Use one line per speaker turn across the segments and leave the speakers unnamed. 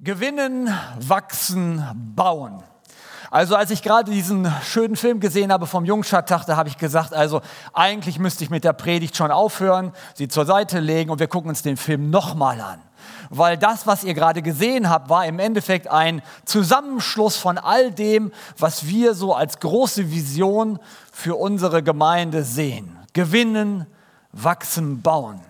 Gewinnen, wachsen, bauen. Also als ich gerade diesen schönen Film gesehen habe vom Jungschartag, da habe ich gesagt, also eigentlich müsste ich mit der Predigt schon aufhören, sie zur Seite legen und wir gucken uns den Film nochmal an. Weil das, was ihr gerade gesehen habt, war im Endeffekt ein Zusammenschluss von all dem, was wir so als große Vision für unsere Gemeinde sehen. Gewinnen, wachsen, bauen.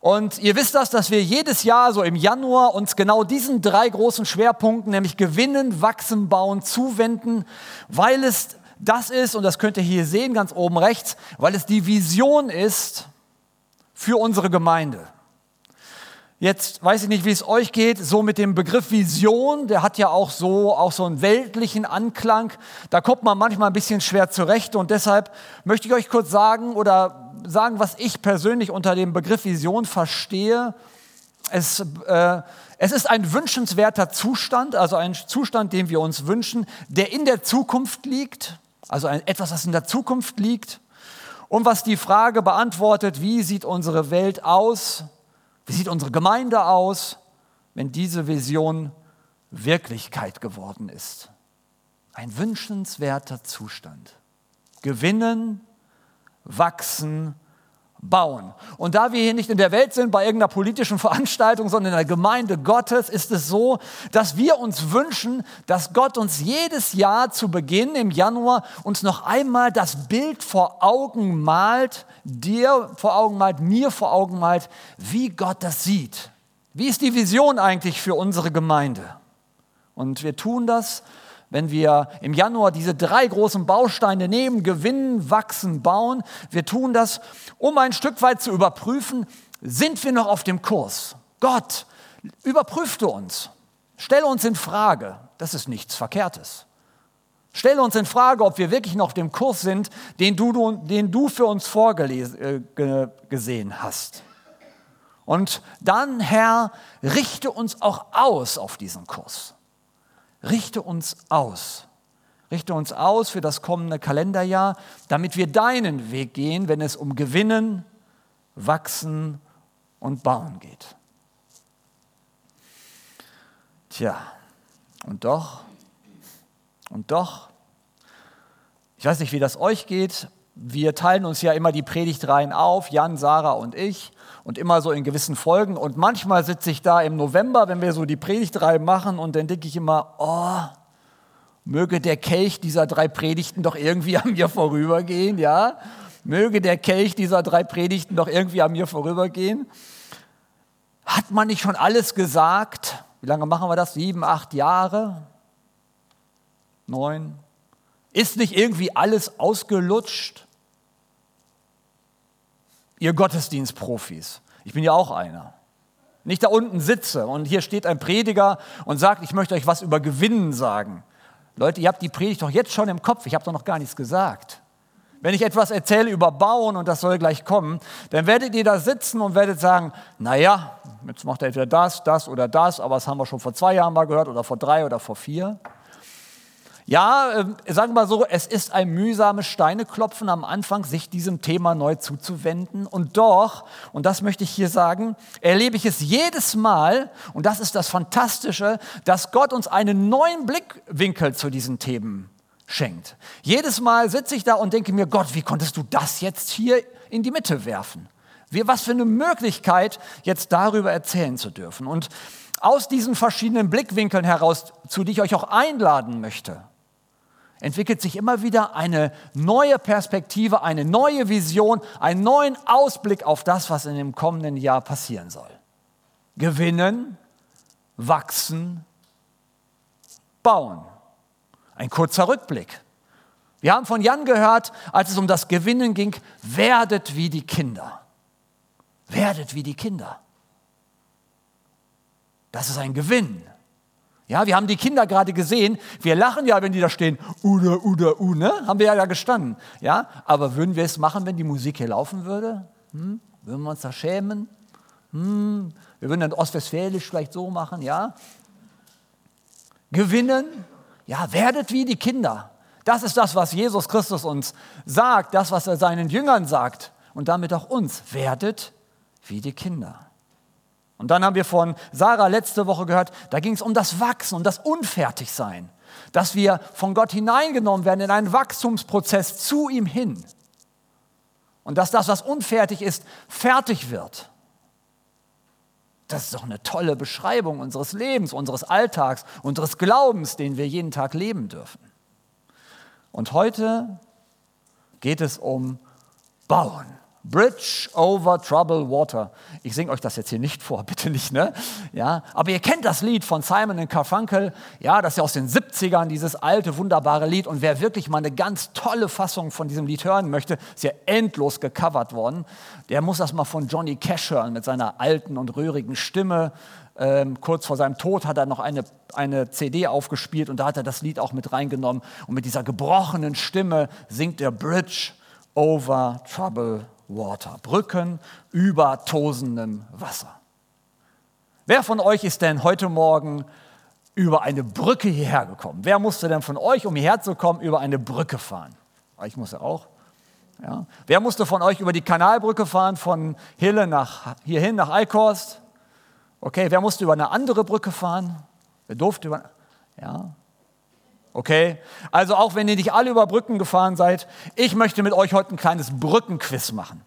Und ihr wisst das, dass wir jedes Jahr so im Januar uns genau diesen drei großen Schwerpunkten, nämlich Gewinnen, Wachsen, Bauen, zuwenden, weil es das ist, und das könnt ihr hier sehen, ganz oben rechts, weil es die Vision ist für unsere Gemeinde. Jetzt weiß ich nicht, wie es euch geht, so mit dem Begriff Vision, der hat ja auch so, auch so einen weltlichen Anklang. Da kommt man manchmal ein bisschen schwer zurecht und deshalb möchte ich euch kurz sagen oder sagen, was ich persönlich unter dem Begriff Vision verstehe. Es, äh, es ist ein wünschenswerter Zustand, also ein Zustand, den wir uns wünschen, der in der Zukunft liegt, also ein, etwas, was in der Zukunft liegt und was die Frage beantwortet, wie sieht unsere Welt aus, wie sieht unsere Gemeinde aus, wenn diese Vision Wirklichkeit geworden ist. Ein wünschenswerter Zustand. Gewinnen wachsen, bauen. Und da wir hier nicht in der Welt sind, bei irgendeiner politischen Veranstaltung, sondern in der Gemeinde Gottes, ist es so, dass wir uns wünschen, dass Gott uns jedes Jahr zu Beginn im Januar uns noch einmal das Bild vor Augen malt, dir vor Augen malt, mir vor Augen malt, wie Gott das sieht. Wie ist die Vision eigentlich für unsere Gemeinde? Und wir tun das wenn wir im Januar diese drei großen Bausteine nehmen, gewinnen, wachsen, bauen, wir tun das, um ein Stück weit zu überprüfen, sind wir noch auf dem Kurs? Gott, überprüfte uns, stelle uns in Frage, das ist nichts Verkehrtes. Stelle uns in Frage, ob wir wirklich noch auf dem Kurs sind, den du, den du für uns vorgesehen äh, hast. Und dann, Herr, richte uns auch aus auf diesen Kurs. Richte uns aus. Richte uns aus für das kommende Kalenderjahr, damit wir deinen Weg gehen, wenn es um Gewinnen, Wachsen und Bauen geht. Tja, und doch, und doch, ich weiß nicht, wie das euch geht, wir teilen uns ja immer die Predigtreihen auf, Jan, Sarah und ich und immer so in gewissen Folgen. Und manchmal sitze ich da im November, wenn wir so die Predigtreihe machen und dann denke ich immer, oh, möge der Kelch dieser drei Predigten doch irgendwie an mir vorübergehen, ja? Möge der Kelch dieser drei Predigten doch irgendwie an mir vorübergehen. Hat man nicht schon alles gesagt? Wie lange machen wir das? Sieben, acht Jahre? Neun? Ist nicht irgendwie alles ausgelutscht? Ihr Gottesdienstprofis. Ich bin ja auch einer. Nicht da unten sitze und hier steht ein Prediger und sagt, ich möchte euch was über Gewinnen sagen. Leute, ihr habt die Predigt doch jetzt schon im Kopf, ich habe doch noch gar nichts gesagt. Wenn ich etwas erzähle über Bauen und das soll gleich kommen, dann werdet ihr da sitzen und werdet sagen, naja, jetzt macht er entweder das, das oder das, aber das haben wir schon vor zwei Jahren mal gehört oder vor drei oder vor vier. Ja, äh, sagen wir mal so, es ist ein mühsames Steineklopfen am Anfang, sich diesem Thema neu zuzuwenden. Und doch, und das möchte ich hier sagen, erlebe ich es jedes Mal, und das ist das Fantastische, dass Gott uns einen neuen Blickwinkel zu diesen Themen schenkt. Jedes Mal sitze ich da und denke mir, Gott, wie konntest du das jetzt hier in die Mitte werfen? Wie, was für eine Möglichkeit, jetzt darüber erzählen zu dürfen. Und aus diesen verschiedenen Blickwinkeln heraus, zu die ich euch auch einladen möchte, entwickelt sich immer wieder eine neue Perspektive, eine neue Vision, einen neuen Ausblick auf das, was in dem kommenden Jahr passieren soll. Gewinnen, wachsen, bauen. Ein kurzer Rückblick. Wir haben von Jan gehört, als es um das Gewinnen ging, werdet wie die Kinder. Werdet wie die Kinder. Das ist ein Gewinn. Ja, wir haben die Kinder gerade gesehen. Wir lachen ja, wenn die da stehen. Uda, uda, u, ne? Haben wir ja da gestanden. Ja, aber würden wir es machen, wenn die Musik hier laufen würde? Hm? Würden wir uns da schämen? Hm? Wir würden dann Ostwestfälisch vielleicht so machen, ja? Gewinnen? Ja, werdet wie die Kinder. Das ist das, was Jesus Christus uns sagt, das, was er seinen Jüngern sagt und damit auch uns. Werdet wie die Kinder. Und dann haben wir von Sarah letzte Woche gehört, da ging es um das Wachsen, um das Unfertigsein, dass wir von Gott hineingenommen werden in einen Wachstumsprozess zu ihm hin. Und dass das, was unfertig ist, fertig wird. Das ist doch eine tolle Beschreibung unseres Lebens, unseres Alltags, unseres Glaubens, den wir jeden Tag leben dürfen. Und heute geht es um Bauen. Bridge over troubled water. Ich singe euch das jetzt hier nicht vor, bitte nicht, ne? Ja, aber ihr kennt das Lied von Simon und Garfunkel. Ja, das ist ja aus den 70ern, dieses alte, wunderbare Lied. Und wer wirklich mal eine ganz tolle Fassung von diesem Lied hören möchte, ist ja endlos gecovert worden. Der muss das mal von Johnny Cash hören mit seiner alten und rührigen Stimme. Ähm, kurz vor seinem Tod hat er noch eine, eine CD aufgespielt und da hat er das Lied auch mit reingenommen. Und mit dieser gebrochenen Stimme singt er Bridge over troubled water. Brücken über tosendem Wasser. Wer von euch ist denn heute Morgen über eine Brücke hierher gekommen? Wer musste denn von euch, um hierher zu kommen, über eine Brücke fahren? Ah, ich musste auch. Ja. Wer musste von euch über die Kanalbrücke fahren, von Hille nach, hierhin nach Eichhorst? Okay, wer musste über eine andere Brücke fahren? Wer durfte über. Ja. Okay, also auch wenn ihr nicht alle über Brücken gefahren seid, ich möchte mit euch heute ein kleines Brückenquiz machen.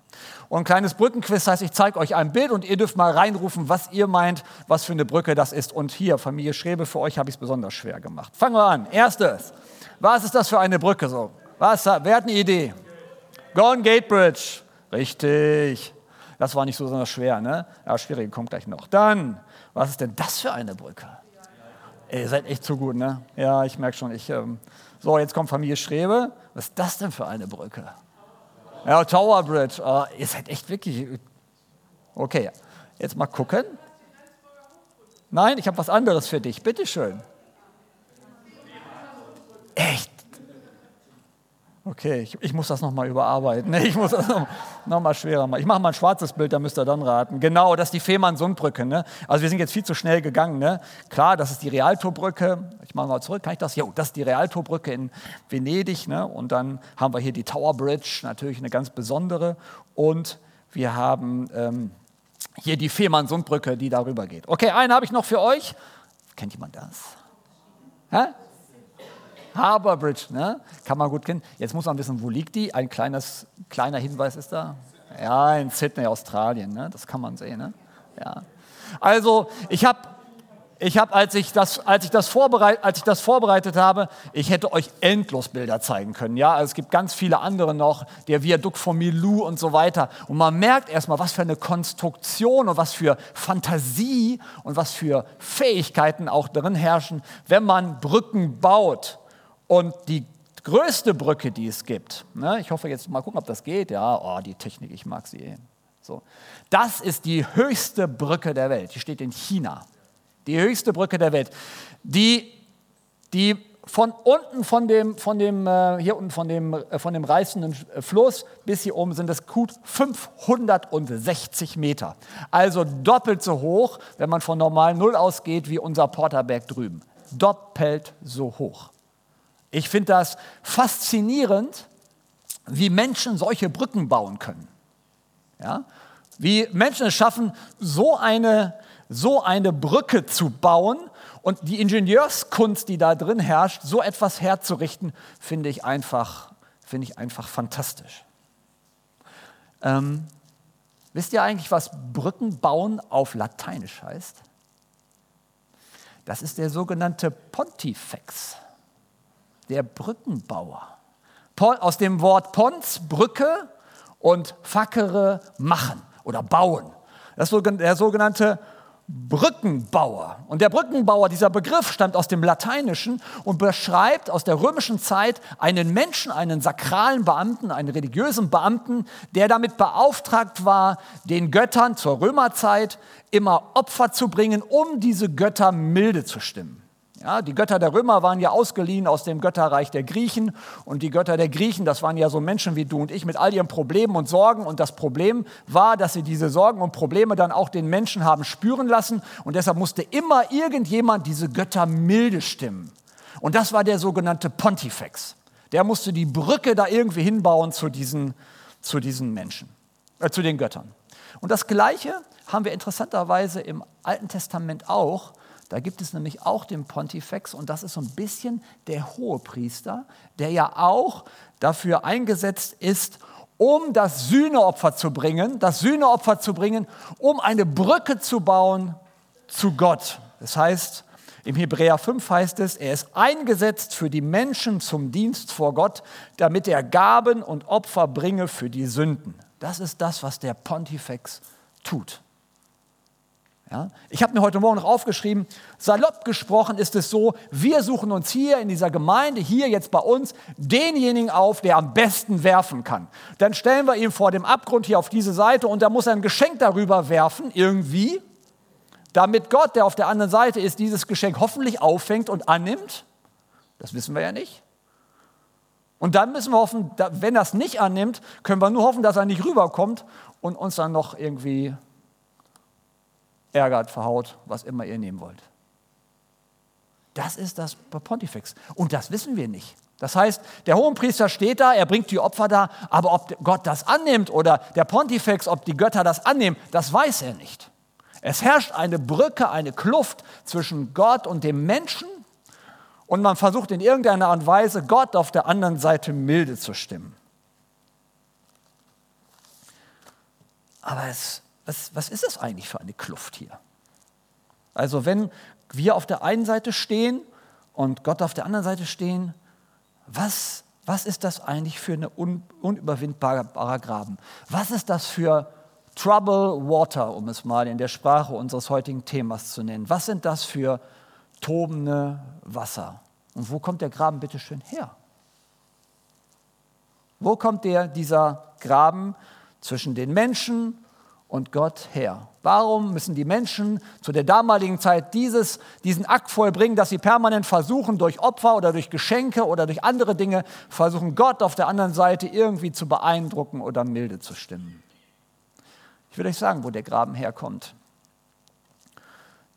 Und ein kleines Brückenquiz heißt, ich zeige euch ein Bild und ihr dürft mal reinrufen, was ihr meint, was für eine Brücke das ist. Und hier, Familie Schräbe, für euch habe ich es besonders schwer gemacht. Fangen wir an. Erstes, was ist das für eine Brücke so? Was, wer hat eine Idee? Golden Gate Bridge. Richtig. Das war nicht so besonders schwer, ne? Ja, schwierig, kommt gleich noch. Dann, was ist denn das für eine Brücke? Ihr seid echt zu gut, ne? Ja, ich merke schon. Ich, ähm so, jetzt kommt Familie Strebe. Was ist das denn für eine Brücke? Ja, Tower Bridge. Oh, ihr seid echt wirklich. Okay, jetzt mal gucken. Nein, ich habe was anderes für dich. Bitteschön. Echt? Okay, ich, ich muss das nochmal überarbeiten. Ich muss das nochmal noch schwerer machen. Ich mache mal ein schwarzes Bild, da müsst ihr dann raten. Genau, das ist die Fehmarn-Sundbrücke. Ne? Also wir sind jetzt viel zu schnell gegangen. Ne? Klar, das ist die Realtorbrücke. Ich mache mal zurück, kann ich das? Jo, das ist die Realtorbrücke in Venedig. Ne? Und dann haben wir hier die Tower Bridge, natürlich eine ganz besondere. Und wir haben ähm, hier die Fehmarn-Sundbrücke, die darüber geht. Okay, einen habe ich noch für euch. Kennt jemand das? Hä? Harbour Bridge, ne? kann man gut kennen. Jetzt muss man wissen, wo liegt die? Ein kleines, kleiner Hinweis ist da. Ja, in Sydney, Australien. Ne? Das kann man sehen. Ne? Ja. Also, ich habe, ich hab, als, ich das, als, als ich das vorbereitet habe, ich hätte euch endlos Bilder zeigen können. Ja? Also es gibt ganz viele andere noch, der Viadukt von Milou und so weiter. Und man merkt erstmal, was für eine Konstruktion und was für Fantasie und was für Fähigkeiten auch darin herrschen, wenn man Brücken baut. Und die größte Brücke, die es gibt, ne, ich hoffe jetzt mal gucken, ob das geht. Ja, oh, die Technik, ich mag sie. So. Das ist die höchste Brücke der Welt. Die steht in China. Die höchste Brücke der Welt. Die, die von unten, von dem, von dem, äh, hier unten, von dem, äh, von dem reißenden Fluss bis hier oben sind es gut 560 Meter. Also doppelt so hoch, wenn man von normal Null ausgeht, wie unser Porterberg drüben. Doppelt so hoch. Ich finde das faszinierend, wie Menschen solche Brücken bauen können. Ja? Wie Menschen es schaffen, so eine, so eine Brücke zu bauen und die Ingenieurskunst, die da drin herrscht, so etwas herzurichten, finde ich einfach, finde ich einfach fantastisch. Ähm, wisst ihr eigentlich, was Brücken bauen auf Lateinisch heißt? Das ist der sogenannte Pontifex der Brückenbauer. Aus dem Wort Pons, Brücke und Fackere, machen oder bauen. Das ist der sogenannte Brückenbauer. Und der Brückenbauer, dieser Begriff stammt aus dem Lateinischen und beschreibt aus der römischen Zeit einen Menschen, einen sakralen Beamten, einen religiösen Beamten, der damit beauftragt war, den Göttern zur Römerzeit immer Opfer zu bringen, um diese Götter milde zu stimmen. Ja, die Götter der Römer waren ja ausgeliehen aus dem Götterreich der Griechen und die Götter der Griechen, das waren ja so Menschen wie du und ich mit all ihren Problemen und Sorgen und das Problem war, dass sie diese Sorgen und Probleme dann auch den Menschen haben spüren lassen und deshalb musste immer irgendjemand diese Götter milde stimmen. Und das war der sogenannte Pontifex. Der musste die Brücke da irgendwie hinbauen zu diesen, zu diesen Menschen, äh, zu den Göttern. Und das Gleiche haben wir interessanterweise im Alten Testament auch. Da gibt es nämlich auch den Pontifex und das ist so ein bisschen der Hohepriester, der ja auch dafür eingesetzt ist, um das Sühneopfer zu bringen, das Sühneopfer zu bringen, um eine Brücke zu bauen zu Gott. Das heißt, im Hebräer 5 heißt es, er ist eingesetzt für die Menschen zum Dienst vor Gott, damit er Gaben und Opfer bringe für die Sünden. Das ist das, was der Pontifex tut. Ja? Ich habe mir heute Morgen noch aufgeschrieben, salopp gesprochen ist es so, wir suchen uns hier in dieser Gemeinde, hier jetzt bei uns, denjenigen auf, der am besten werfen kann. Dann stellen wir ihn vor dem Abgrund hier auf diese Seite und er muss ein Geschenk darüber werfen, irgendwie damit Gott, der auf der anderen Seite ist, dieses Geschenk hoffentlich auffängt und annimmt. Das wissen wir ja nicht. Und dann müssen wir hoffen, wenn er es nicht annimmt, können wir nur hoffen, dass er nicht rüberkommt und uns dann noch irgendwie ärgert, verhaut, was immer ihr nehmen wollt. Das ist das Pontifex. Und das wissen wir nicht. Das heißt, der Hohenpriester steht da, er bringt die Opfer da, aber ob Gott das annimmt oder der Pontifex, ob die Götter das annehmen, das weiß er nicht. Es herrscht eine Brücke, eine Kluft zwischen Gott und dem Menschen und man versucht in irgendeiner Art und Weise, Gott auf der anderen Seite milde zu stimmen. Aber es, was, was ist es eigentlich für eine Kluft hier? Also wenn wir auf der einen Seite stehen und Gott auf der anderen Seite stehen, was, was ist das eigentlich für ein un, unüberwindbarer Graben? Was ist das für Trouble Water, um es mal in der Sprache unseres heutigen Themas zu nennen. Was sind das für tobende Wasser? Und wo kommt der Graben bitte schön her? Wo kommt der, dieser Graben zwischen den Menschen und Gott her? Warum müssen die Menschen zu der damaligen Zeit dieses, diesen Akt vollbringen, dass sie permanent versuchen, durch Opfer oder durch Geschenke oder durch andere Dinge, versuchen, Gott auf der anderen Seite irgendwie zu beeindrucken oder milde zu stimmen? Ich will euch sagen, wo der Graben herkommt.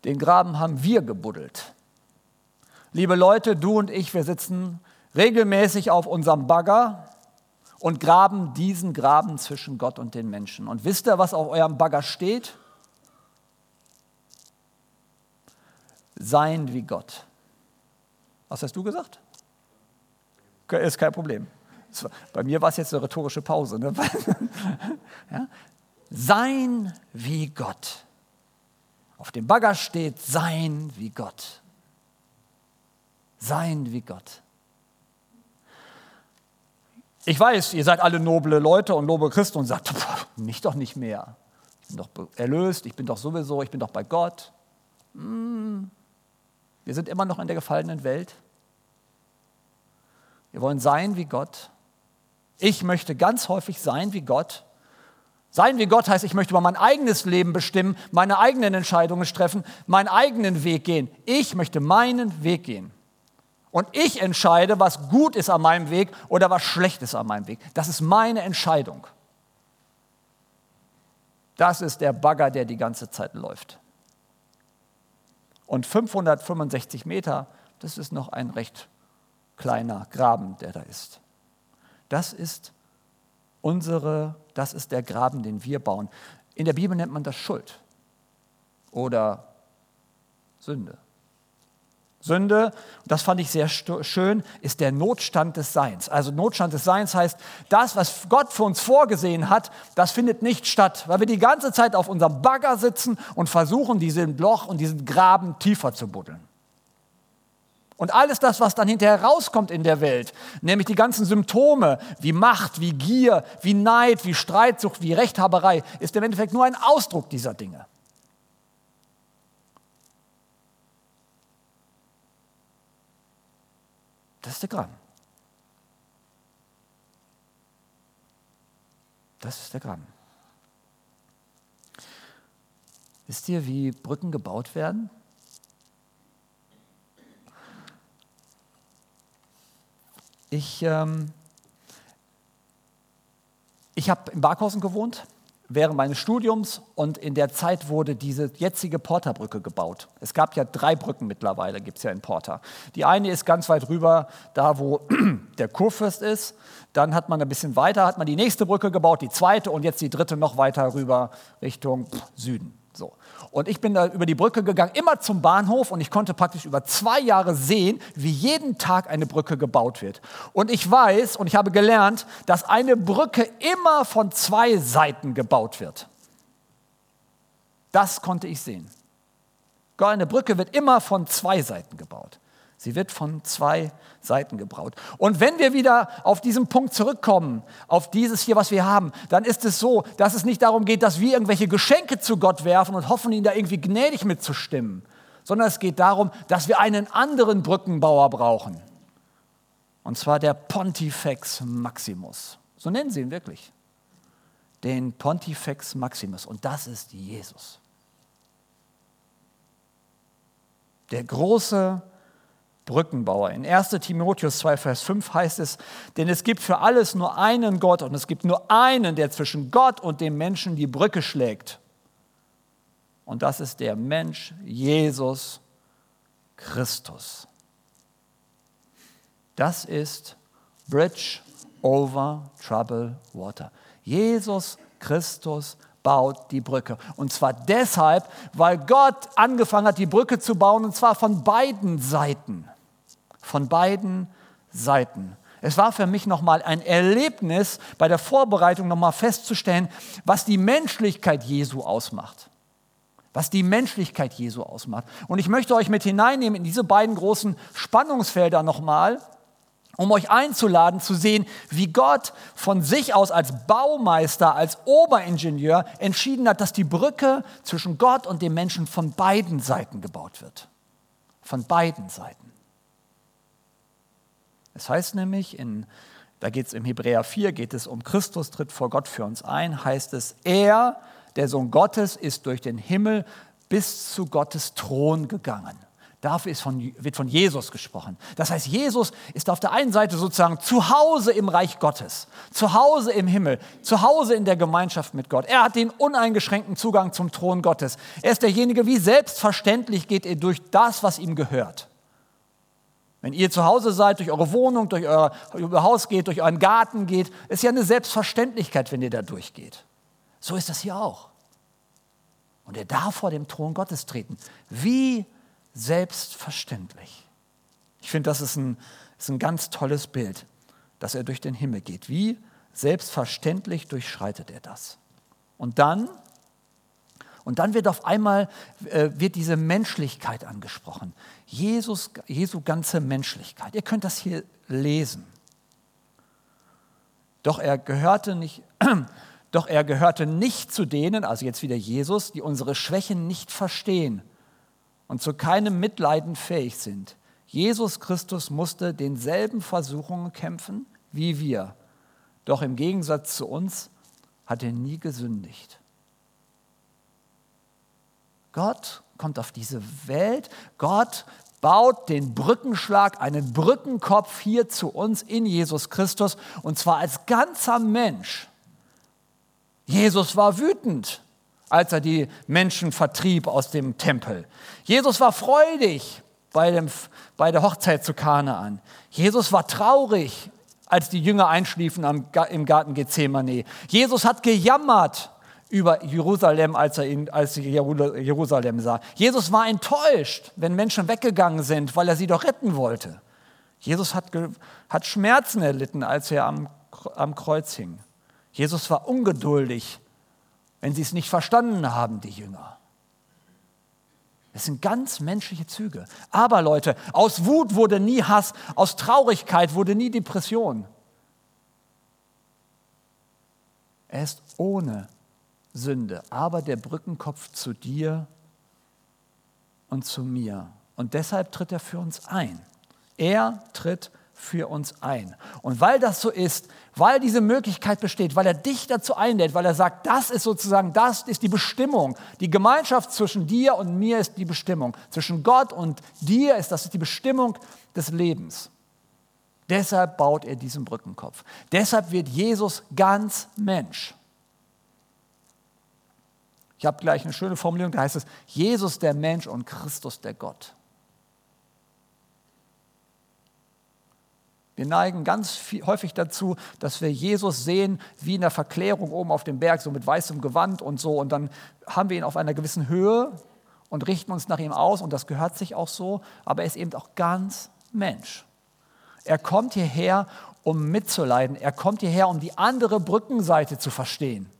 Den Graben haben wir gebuddelt. Liebe Leute, du und ich, wir sitzen regelmäßig auf unserem Bagger und graben diesen Graben zwischen Gott und den Menschen. Und wisst ihr, was auf eurem Bagger steht? Sein wie Gott. Was hast du gesagt? Ist kein Problem. Bei mir war es jetzt eine rhetorische Pause. Ne? ja? Sein wie Gott. Auf dem Bagger steht Sein wie Gott. Sein wie Gott. Ich weiß, ihr seid alle noble Leute und noble Christen und sagt, mich doch nicht mehr. Ich bin doch erlöst, ich bin doch sowieso, ich bin doch bei Gott. Hm. Wir sind immer noch in der gefallenen Welt. Wir wollen sein wie Gott. Ich möchte ganz häufig sein wie Gott sein wie Gott heißt, ich möchte über mein eigenes Leben bestimmen, meine eigenen Entscheidungen treffen, meinen eigenen Weg gehen. Ich möchte meinen Weg gehen. Und ich entscheide, was gut ist an meinem Weg oder was schlecht ist an meinem Weg. Das ist meine Entscheidung. Das ist der Bagger, der die ganze Zeit läuft. Und 565 Meter, das ist noch ein recht kleiner Graben, der da ist. Das ist unsere, das ist der Graben, den wir bauen. In der Bibel nennt man das Schuld oder Sünde. Sünde, das fand ich sehr schön, ist der Notstand des Seins. Also Notstand des Seins heißt, das, was Gott für uns vorgesehen hat, das findet nicht statt, weil wir die ganze Zeit auf unserem Bagger sitzen und versuchen, diesen Loch und diesen Graben tiefer zu buddeln. Und alles das, was dann hinterher rauskommt in der Welt, nämlich die ganzen Symptome wie Macht, wie Gier, wie Neid, wie Streitsucht, wie Rechthaberei, ist im Endeffekt nur ein Ausdruck dieser Dinge. Das ist der Graben. Das ist der Graben. Wisst ihr, wie Brücken gebaut werden? Ich, ähm, ich habe in Barkhausen gewohnt. Während meines Studiums und in der Zeit wurde diese jetzige Porterbrücke gebaut. Es gab ja drei Brücken mittlerweile, gibt es ja in Porter. Die eine ist ganz weit rüber, da wo der Kurfürst ist. Dann hat man ein bisschen weiter, hat man die nächste Brücke gebaut, die zweite und jetzt die dritte noch weiter rüber Richtung Süden. So. Und ich bin da über die Brücke gegangen, immer zum Bahnhof und ich konnte praktisch über zwei Jahre sehen, wie jeden Tag eine Brücke gebaut wird. Und ich weiß und ich habe gelernt, dass eine Brücke immer von zwei Seiten gebaut wird. Das konnte ich sehen. Eine Brücke wird immer von zwei Seiten gebaut. Sie wird von zwei Seiten gebraut. Und wenn wir wieder auf diesen Punkt zurückkommen, auf dieses hier, was wir haben, dann ist es so, dass es nicht darum geht, dass wir irgendwelche Geschenke zu Gott werfen und hoffen, ihn da irgendwie gnädig mitzustimmen, sondern es geht darum, dass wir einen anderen Brückenbauer brauchen. Und zwar der Pontifex Maximus. So nennen sie ihn wirklich. Den Pontifex Maximus. Und das ist Jesus. Der große Brückenbauer. In 1 Timotheus 2, Vers 5 heißt es, denn es gibt für alles nur einen Gott und es gibt nur einen, der zwischen Gott und dem Menschen die Brücke schlägt. Und das ist der Mensch Jesus Christus. Das ist Bridge over Trouble Water. Jesus Christus baut die Brücke. Und zwar deshalb, weil Gott angefangen hat, die Brücke zu bauen, und zwar von beiden Seiten von beiden Seiten. Es war für mich nochmal ein Erlebnis bei der Vorbereitung nochmal festzustellen, was die Menschlichkeit Jesu ausmacht. Was die Menschlichkeit Jesu ausmacht. Und ich möchte euch mit hineinnehmen in diese beiden großen Spannungsfelder nochmal, um euch einzuladen zu sehen, wie Gott von sich aus als Baumeister, als Oberingenieur entschieden hat, dass die Brücke zwischen Gott und dem Menschen von beiden Seiten gebaut wird. Von beiden Seiten. Es heißt nämlich, in, da geht es im Hebräer 4, geht es um Christus tritt vor Gott für uns ein, heißt es, er, der Sohn Gottes, ist durch den Himmel bis zu Gottes Thron gegangen. Dafür von, wird von Jesus gesprochen. Das heißt, Jesus ist auf der einen Seite sozusagen zu Hause im Reich Gottes, zu Hause im Himmel, zu Hause in der Gemeinschaft mit Gott. Er hat den uneingeschränkten Zugang zum Thron Gottes. Er ist derjenige, wie selbstverständlich geht er durch das, was ihm gehört. Wenn ihr zu Hause seid, durch eure Wohnung, durch euer, euer Haus geht, durch euren Garten geht, ist ja eine Selbstverständlichkeit, wenn ihr da durchgeht. So ist das hier auch. Und er darf vor dem Thron Gottes treten. Wie selbstverständlich. Ich finde, das ist ein, ist ein ganz tolles Bild, dass er durch den Himmel geht. Wie selbstverständlich durchschreitet er das. Und dann und dann wird auf einmal äh, wird diese Menschlichkeit angesprochen. Jesus, Jesu ganze Menschlichkeit. Ihr könnt das hier lesen. Doch er gehörte nicht, doch er gehörte nicht zu denen, also jetzt wieder Jesus, die unsere Schwächen nicht verstehen und zu keinem Mitleiden fähig sind. Jesus Christus musste denselben Versuchungen kämpfen wie wir. Doch im Gegensatz zu uns hat er nie gesündigt. Gott kommt auf diese Welt, Gott baut den Brückenschlag, einen Brückenkopf hier zu uns in Jesus Christus und zwar als ganzer Mensch. Jesus war wütend, als er die Menschen vertrieb aus dem Tempel. Jesus war freudig bei, dem, bei der Hochzeit zu Kanaan. Jesus war traurig, als die Jünger einschliefen am, im Garten Gethsemane. Jesus hat gejammert, über Jerusalem, als er ihn, als Jerusalem sah. Jesus war enttäuscht, wenn Menschen weggegangen sind, weil er sie doch retten wollte. Jesus hat, hat Schmerzen erlitten, als er am, am Kreuz hing. Jesus war ungeduldig, wenn sie es nicht verstanden haben, die Jünger. Das sind ganz menschliche Züge. Aber Leute, aus Wut wurde nie Hass, aus Traurigkeit wurde nie Depression. Er ist ohne Sünde, aber der Brückenkopf zu dir und zu mir. Und deshalb tritt er für uns ein. Er tritt für uns ein. Und weil das so ist, weil diese Möglichkeit besteht, weil er dich dazu einlädt, weil er sagt, das ist sozusagen, das ist die Bestimmung. Die Gemeinschaft zwischen dir und mir ist die Bestimmung. Zwischen Gott und dir ist das die Bestimmung des Lebens. Deshalb baut er diesen Brückenkopf. Deshalb wird Jesus ganz Mensch. Ich habe gleich eine schöne Formulierung, da heißt es, Jesus der Mensch und Christus der Gott. Wir neigen ganz viel, häufig dazu, dass wir Jesus sehen wie in der Verklärung oben auf dem Berg, so mit weißem Gewand und so. Und dann haben wir ihn auf einer gewissen Höhe und richten uns nach ihm aus. Und das gehört sich auch so. Aber er ist eben auch ganz Mensch. Er kommt hierher, um mitzuleiden. Er kommt hierher, um die andere Brückenseite zu verstehen.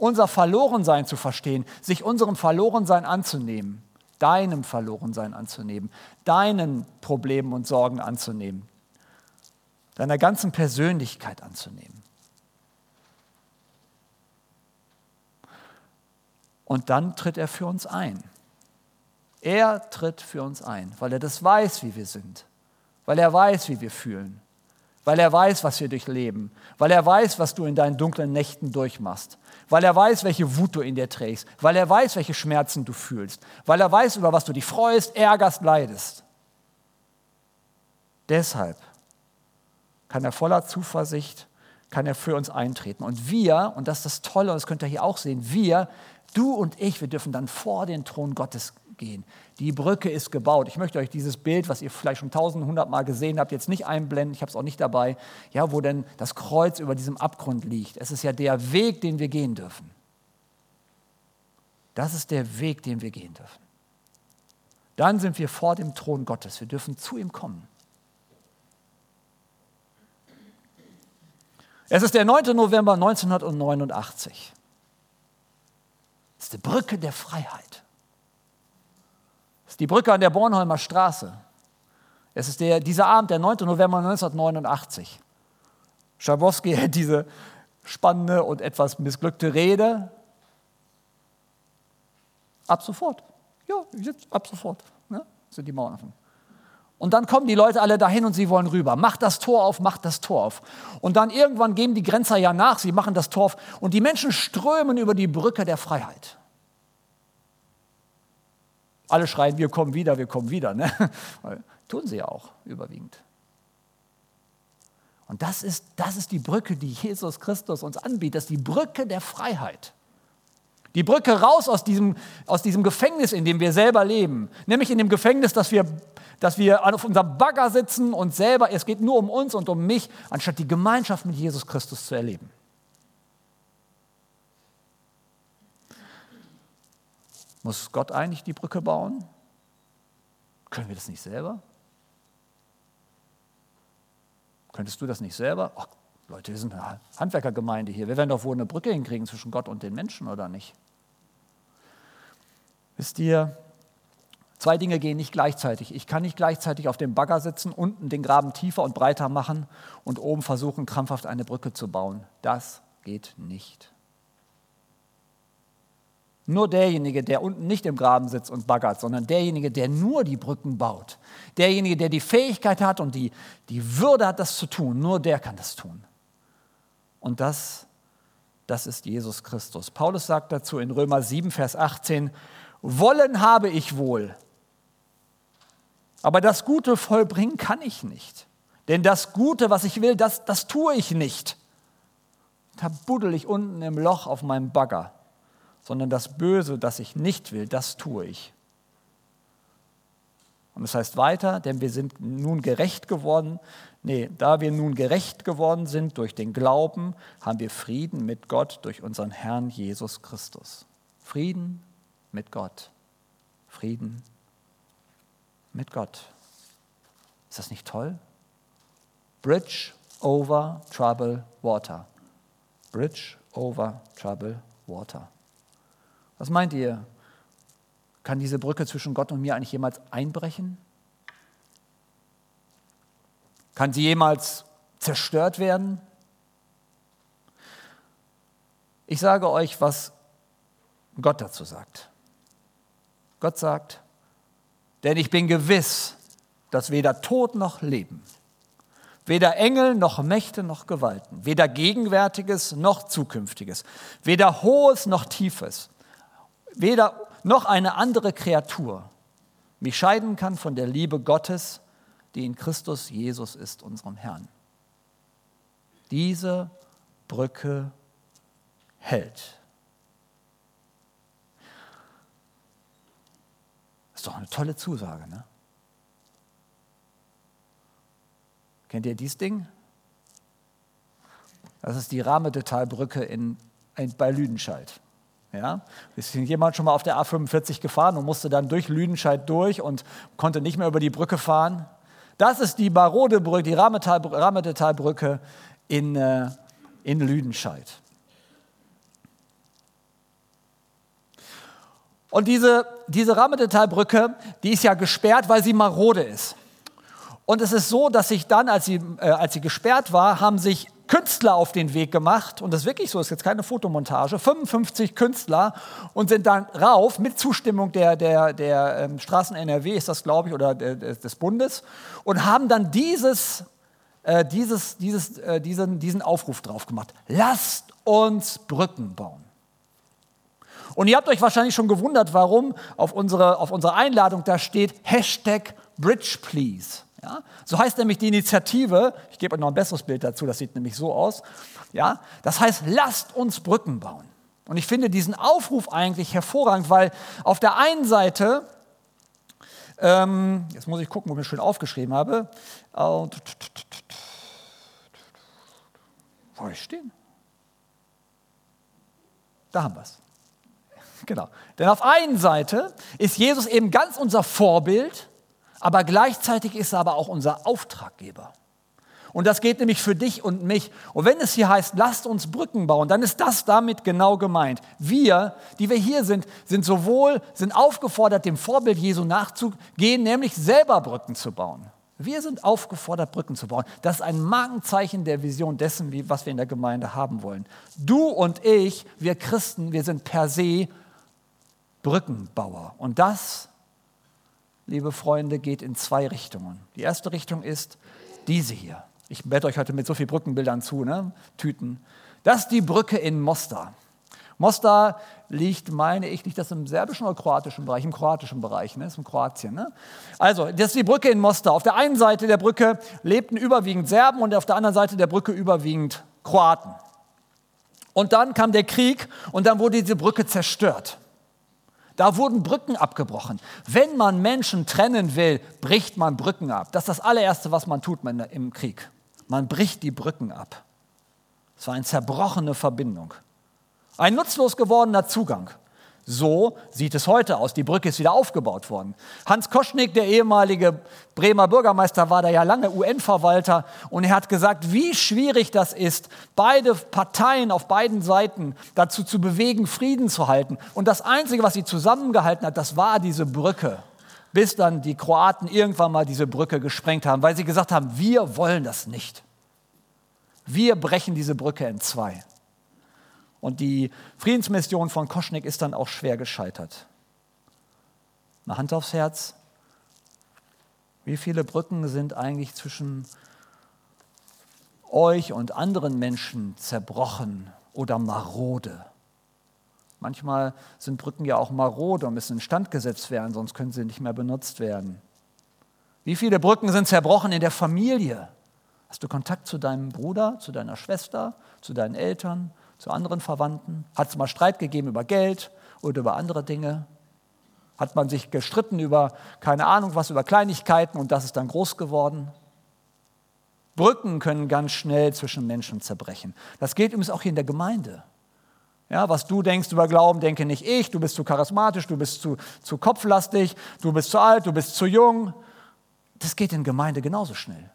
Unser Verlorensein zu verstehen, sich unserem Verlorensein anzunehmen, deinem Verlorensein anzunehmen, deinen Problemen und Sorgen anzunehmen deiner ganzen Persönlichkeit anzunehmen. Und dann tritt er für uns ein. Er tritt für uns ein, weil er das weiß, wie wir sind, weil er weiß, wie wir fühlen, weil er weiß, was wir durchleben, weil er weiß, was du in deinen dunklen Nächten durchmachst, weil er weiß, welche Wut du in dir trägst, weil er weiß, welche Schmerzen du fühlst, weil er weiß, über was du dich freust, ärgerst, leidest. Deshalb kann er voller Zuversicht, kann er für uns eintreten. Und wir, und das ist das Tolle, und das könnt ihr hier auch sehen, wir, du und ich, wir dürfen dann vor den Thron Gottes gehen. Die Brücke ist gebaut. Ich möchte euch dieses Bild, was ihr vielleicht schon tausendhundert Mal gesehen habt, jetzt nicht einblenden, ich habe es auch nicht dabei, ja, wo denn das Kreuz über diesem Abgrund liegt. Es ist ja der Weg, den wir gehen dürfen. Das ist der Weg, den wir gehen dürfen. Dann sind wir vor dem Thron Gottes. Wir dürfen zu ihm kommen. Es ist der 9. November 1989. Es ist die Brücke der Freiheit. Die Brücke an der Bornholmer Straße. Es ist der, dieser Abend, der 9. November 1989. Schabowski hält diese spannende und etwas missglückte Rede. Ab sofort. Ja, jetzt ab sofort. Ne? Sind die Mauern offen. Und dann kommen die Leute alle dahin und sie wollen rüber. Macht das Tor auf, macht das Tor auf. Und dann irgendwann geben die Grenzer ja nach, sie machen das Tor auf und die Menschen strömen über die Brücke der Freiheit. Alle schreien, wir kommen wieder, wir kommen wieder. Ne? Tun sie ja auch überwiegend. Und das ist, das ist die Brücke, die Jesus Christus uns anbietet. Das ist die Brücke der Freiheit. Die Brücke raus aus diesem, aus diesem Gefängnis, in dem wir selber leben. Nämlich in dem Gefängnis, dass wir dass wir auf unserem Bagger sitzen und selber, es geht nur um uns und um mich, anstatt die Gemeinschaft mit Jesus Christus zu erleben. Muss Gott eigentlich die Brücke bauen? Können wir das nicht selber? Könntest du das nicht selber? Oh, Leute, wir sind eine Handwerkergemeinde hier. Wir werden doch wohl eine Brücke hinkriegen zwischen Gott und den Menschen, oder nicht? Wisst ihr, Zwei Dinge gehen nicht gleichzeitig. Ich kann nicht gleichzeitig auf dem Bagger sitzen, unten den Graben tiefer und breiter machen und oben versuchen, krampfhaft eine Brücke zu bauen. Das geht nicht. Nur derjenige, der unten nicht im Graben sitzt und baggert, sondern derjenige, der nur die Brücken baut, derjenige, der die Fähigkeit hat und die, die Würde hat, das zu tun, nur der kann das tun. Und das, das ist Jesus Christus. Paulus sagt dazu in Römer 7, Vers 18, Wollen habe ich wohl, aber das Gute vollbringen kann ich nicht. Denn das Gute, was ich will, das, das tue ich nicht. Da buddel ich unten im Loch auf meinem Bagger. Sondern das Böse, das ich nicht will, das tue ich. Und das heißt weiter, denn wir sind nun gerecht geworden. Nee, da wir nun gerecht geworden sind durch den Glauben, haben wir Frieden mit Gott durch unseren Herrn Jesus Christus. Frieden mit Gott. Frieden mit Gott. Ist das nicht toll? Bridge over trouble water. Bridge over trouble water. Was meint ihr? Kann diese Brücke zwischen Gott und mir eigentlich jemals einbrechen? Kann sie jemals zerstört werden? Ich sage euch, was Gott dazu sagt. Gott sagt, denn ich bin gewiss, dass weder Tod noch Leben, weder Engel noch Mächte noch Gewalten, weder Gegenwärtiges noch Zukünftiges, weder Hohes noch Tiefes, weder noch eine andere Kreatur mich scheiden kann von der Liebe Gottes, die in Christus Jesus ist, unserem Herrn. Diese Brücke hält. Ist doch eine tolle Zusage, ne? Kennt ihr dieses Ding? Das ist die Rahmedetalbrücke in, in, bei Lüdenscheid. Ja? Ist jemand schon mal auf der A45 gefahren und musste dann durch Lüdenscheid durch und konnte nicht mehr über die Brücke fahren? Das ist die marode Brücke, die Rahmedetalbrücke in, äh, in Lüdenscheid. Und diese, diese Rahmedetalbrücke, die ist ja gesperrt, weil sie marode ist. Und es ist so, dass sich dann, als sie, äh, als sie gesperrt war, haben sich Künstler auf den Weg gemacht, und das ist wirklich so, ist jetzt keine Fotomontage, 55 Künstler und sind dann rauf mit Zustimmung der, der, der ähm, Straßen NRW, ist das glaube ich, oder der, des Bundes, und haben dann dieses, äh, dieses, dieses, äh, diesen, diesen Aufruf drauf gemacht. Lasst uns Brücken bauen. Und ihr habt euch wahrscheinlich schon gewundert, warum auf unsere, auf unsere Einladung da steht Hashtag Bridge Please. Ja? So heißt nämlich die Initiative, ich gebe euch noch ein besseres Bild dazu, das sieht nämlich so aus. Ja? Das heißt, lasst uns Brücken bauen. Und ich finde diesen Aufruf eigentlich hervorragend, weil auf der einen Seite, ähm, jetzt muss ich gucken, wo ich mir schön aufgeschrieben habe, wo soll ich stehen? Da haben wir es. Genau. Denn auf einen Seite ist Jesus eben ganz unser Vorbild aber gleichzeitig ist er aber auch unser Auftraggeber. Und das geht nämlich für dich und mich. Und wenn es hier heißt, lasst uns Brücken bauen, dann ist das damit genau gemeint. Wir, die wir hier sind, sind sowohl sind aufgefordert, dem Vorbild Jesu nachzugehen, nämlich selber Brücken zu bauen. Wir sind aufgefordert, Brücken zu bauen. Das ist ein Markenzeichen der Vision dessen, was wir in der Gemeinde haben wollen. Du und ich, wir Christen, wir sind per se Brückenbauer. Und das liebe Freunde, geht in zwei Richtungen. Die erste Richtung ist diese hier. Ich werde euch heute mit so vielen Brückenbildern zu, ne? Tüten. Das ist die Brücke in Mostar. Mostar liegt, meine ich, liegt das im serbischen oder kroatischen Bereich? Im kroatischen Bereich, ne? Das ist in Kroatien. Ne? Also, das ist die Brücke in Mostar. Auf der einen Seite der Brücke lebten überwiegend Serben und auf der anderen Seite der Brücke überwiegend Kroaten. Und dann kam der Krieg und dann wurde diese Brücke zerstört. Da wurden Brücken abgebrochen. Wenn man Menschen trennen will, bricht man Brücken ab. Das ist das allererste, was man tut im Krieg. Man bricht die Brücken ab. Es war eine zerbrochene Verbindung. Ein nutzlos gewordener Zugang. So sieht es heute aus. Die Brücke ist wieder aufgebaut worden. Hans Koschnick, der ehemalige Bremer Bürgermeister, war da ja lange UN-Verwalter und er hat gesagt, wie schwierig das ist, beide Parteien auf beiden Seiten dazu zu bewegen, Frieden zu halten. Und das Einzige, was sie zusammengehalten hat, das war diese Brücke. Bis dann die Kroaten irgendwann mal diese Brücke gesprengt haben, weil sie gesagt haben, wir wollen das nicht. Wir brechen diese Brücke in zwei. Und die Friedensmission von Koschnik ist dann auch schwer gescheitert. Eine Hand aufs Herz. Wie viele Brücken sind eigentlich zwischen euch und anderen Menschen zerbrochen oder marode? Manchmal sind Brücken ja auch marode und müssen instand gesetzt werden, sonst können sie nicht mehr benutzt werden. Wie viele Brücken sind zerbrochen in der Familie? Hast du Kontakt zu deinem Bruder, zu deiner Schwester, zu deinen Eltern, zu anderen Verwandten? Hat es mal Streit gegeben über Geld oder über andere Dinge? Hat man sich gestritten über, keine Ahnung was, über Kleinigkeiten und das ist dann groß geworden? Brücken können ganz schnell zwischen Menschen zerbrechen. Das gilt übrigens auch hier in der Gemeinde. Ja, was du denkst über Glauben, denke nicht ich. Du bist zu charismatisch, du bist zu, zu kopflastig, du bist zu alt, du bist zu jung. Das geht in Gemeinde genauso schnell.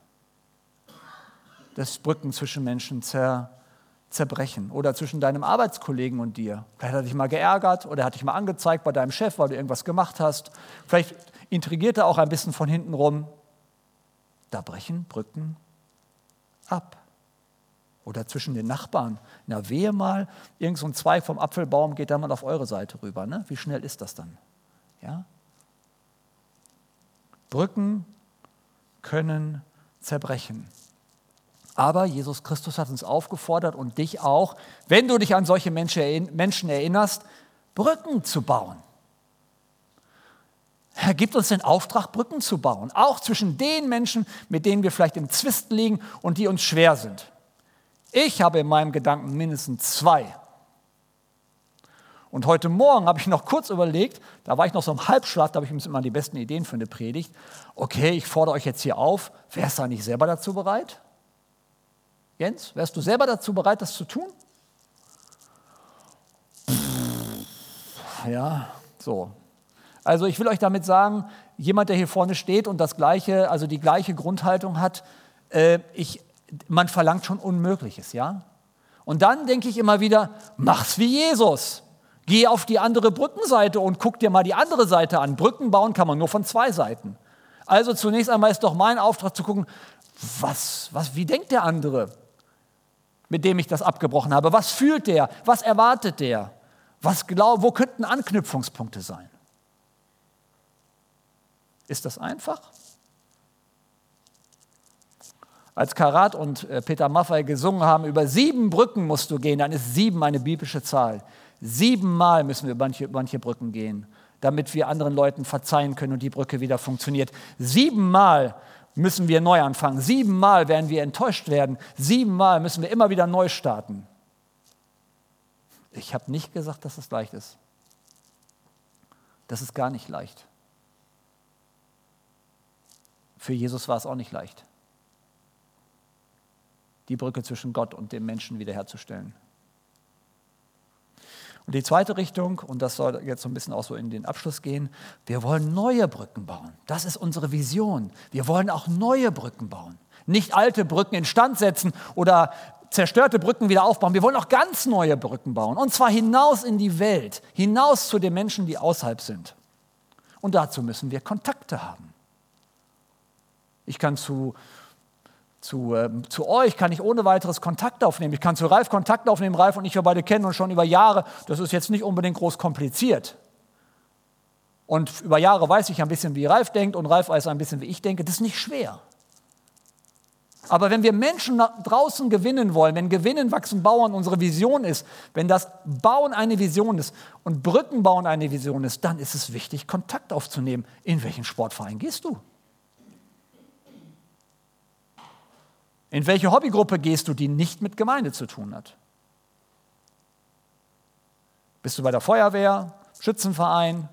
Dass Brücken zwischen Menschen zerbrechen zerbrechen oder zwischen deinem Arbeitskollegen und dir. Vielleicht hat er dich mal geärgert oder er hat dich mal angezeigt bei deinem Chef, weil du irgendwas gemacht hast. Vielleicht intrigiert er auch ein bisschen von hinten rum. Da brechen Brücken ab. Oder zwischen den Nachbarn. Na, wehe mal, irgend so ein Zweig vom Apfelbaum geht da mal auf eure Seite rüber. Ne? Wie schnell ist das dann? Ja? Brücken können zerbrechen. Aber Jesus Christus hat uns aufgefordert und dich auch, wenn du dich an solche Menschen erinnerst, Brücken zu bauen. Er gibt uns den Auftrag, Brücken zu bauen, auch zwischen den Menschen, mit denen wir vielleicht im Zwist liegen und die uns schwer sind. Ich habe in meinem Gedanken mindestens zwei. Und heute Morgen habe ich noch kurz überlegt, da war ich noch so im Halbschlaf, da habe ich immer die besten Ideen für eine Predigt. Okay, ich fordere euch jetzt hier auf, wärst du nicht selber dazu bereit? Jens, wärst du selber dazu bereit, das zu tun? Ja, so. Also ich will euch damit sagen, jemand, der hier vorne steht und das gleiche, also die gleiche Grundhaltung hat, äh, ich, man verlangt schon Unmögliches, ja? Und dann denke ich immer wieder, mach's wie Jesus. Geh auf die andere Brückenseite und guck dir mal die andere Seite an. Brücken bauen kann man nur von zwei Seiten. Also zunächst einmal ist doch mein Auftrag zu gucken, was, was, wie denkt der andere, mit dem ich das abgebrochen habe? Was fühlt der? Was erwartet der? Was glaub, wo könnten Anknüpfungspunkte sein? Ist das einfach? Als Karat und äh, Peter Maffei gesungen haben, über sieben Brücken musst du gehen, dann ist sieben eine biblische Zahl. Siebenmal müssen wir manche, manche Brücken gehen, damit wir anderen Leuten verzeihen können und die Brücke wieder funktioniert. Siebenmal müssen wir neu anfangen. Siebenmal werden wir enttäuscht werden. Siebenmal müssen wir immer wieder neu starten. Ich habe nicht gesagt, dass es leicht ist. Das ist gar nicht leicht. Für Jesus war es auch nicht leicht, die Brücke zwischen Gott und dem Menschen wiederherzustellen. Und die zweite Richtung, und das soll jetzt so ein bisschen auch so in den Abschluss gehen, wir wollen neue Brücken bauen. Das ist unsere Vision. Wir wollen auch neue Brücken bauen. Nicht alte Brücken instand setzen oder zerstörte Brücken wieder aufbauen. Wir wollen auch ganz neue Brücken bauen. Und zwar hinaus in die Welt, hinaus zu den Menschen, die außerhalb sind. Und dazu müssen wir Kontakte haben. Ich kann zu zu, äh, zu euch kann ich ohne weiteres Kontakt aufnehmen. Ich kann zu Ralf Kontakt aufnehmen. Ralf und ich, wir beide kennen uns schon über Jahre. Das ist jetzt nicht unbedingt groß kompliziert. Und über Jahre weiß ich ein bisschen, wie Ralf denkt und Ralf weiß ein bisschen, wie ich denke. Das ist nicht schwer. Aber wenn wir Menschen draußen gewinnen wollen, wenn Gewinnen, Wachsen, Bauen unsere Vision ist, wenn das Bauen eine Vision ist und Brückenbauen eine Vision ist, dann ist es wichtig, Kontakt aufzunehmen. In welchen Sportverein gehst du? In welche Hobbygruppe gehst du, die nicht mit Gemeinde zu tun hat? Bist du bei der Feuerwehr, Schützenverein,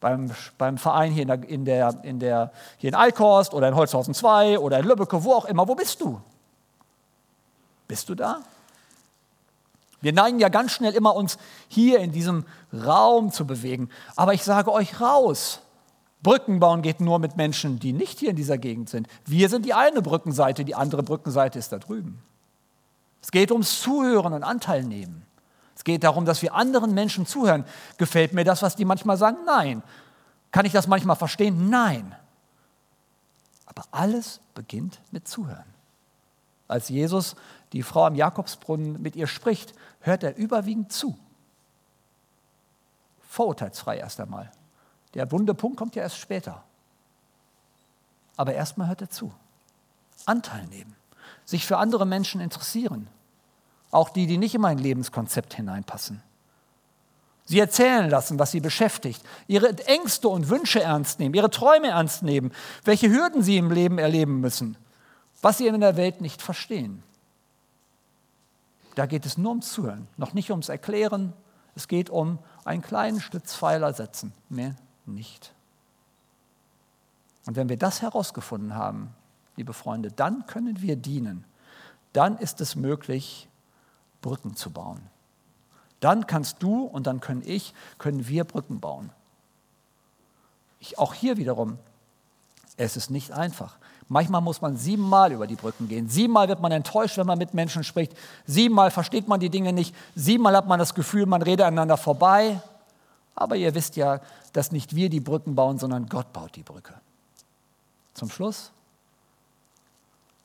beim, beim Verein hier in, der, in, der, in der, hier in Eickhorst oder in Holzhausen 2 oder in Lübbecke, wo auch immer, wo bist du? Bist du da? Wir neigen ja ganz schnell immer uns hier in diesem Raum zu bewegen. Aber ich sage euch raus, Brücken bauen geht nur mit Menschen, die nicht hier in dieser Gegend sind. Wir sind die eine Brückenseite, die andere Brückenseite ist da drüben. Es geht ums Zuhören und Anteil nehmen. Es geht darum, dass wir anderen Menschen zuhören. Gefällt mir das, was die manchmal sagen? Nein. Kann ich das manchmal verstehen? Nein. Aber alles beginnt mit Zuhören. Als Jesus die Frau am Jakobsbrunnen mit ihr spricht, hört er überwiegend zu. Vorurteilsfrei erst einmal. Der wunde Punkt kommt ja erst später. Aber erstmal hört er zu. Anteil nehmen. Sich für andere Menschen interessieren. Auch die, die nicht in mein Lebenskonzept hineinpassen. Sie erzählen lassen, was sie beschäftigt. Ihre Ängste und Wünsche ernst nehmen. Ihre Träume ernst nehmen. Welche Hürden sie im Leben erleben müssen. Was sie in der Welt nicht verstehen. Da geht es nur ums Zuhören. Noch nicht ums Erklären. Es geht um einen kleinen Stützpfeiler setzen. Mehr nicht. Und wenn wir das herausgefunden haben, liebe Freunde, dann können wir dienen. Dann ist es möglich, Brücken zu bauen. Dann kannst du und dann können ich, können wir Brücken bauen. Ich, auch hier wiederum, es ist nicht einfach. Manchmal muss man siebenmal über die Brücken gehen. Siebenmal wird man enttäuscht, wenn man mit Menschen spricht. Siebenmal versteht man die Dinge nicht. Siebenmal hat man das Gefühl, man redet aneinander vorbei. Aber ihr wisst ja, dass nicht wir die Brücken bauen, sondern Gott baut die Brücke. Zum Schluss.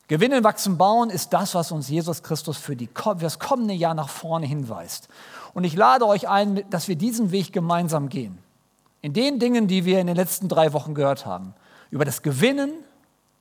Gewinnen, wachsen, bauen ist das, was uns Jesus Christus für, die, für das kommende Jahr nach vorne hinweist. Und ich lade euch ein, dass wir diesen Weg gemeinsam gehen. In den Dingen, die wir in den letzten drei Wochen gehört haben. Über das Gewinnen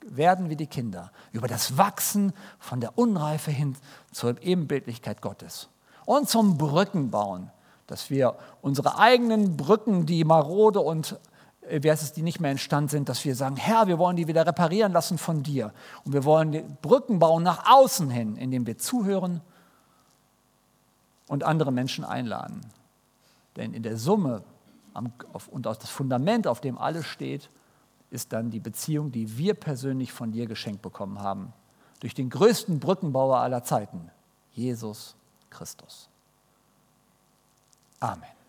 werden wir die Kinder. Über das Wachsen von der Unreife hin zur Ebenbildlichkeit Gottes. Und zum Brückenbauen dass wir unsere eigenen Brücken, die marode und äh, wie heißt es, die nicht mehr instand sind, dass wir sagen, Herr, wir wollen die wieder reparieren lassen von dir. Und wir wollen Brücken bauen nach außen hin, indem wir zuhören und andere Menschen einladen. Denn in der Summe und aus das Fundament, auf dem alles steht, ist dann die Beziehung, die wir persönlich von dir geschenkt bekommen haben. Durch den größten Brückenbauer aller Zeiten, Jesus Christus. Amen.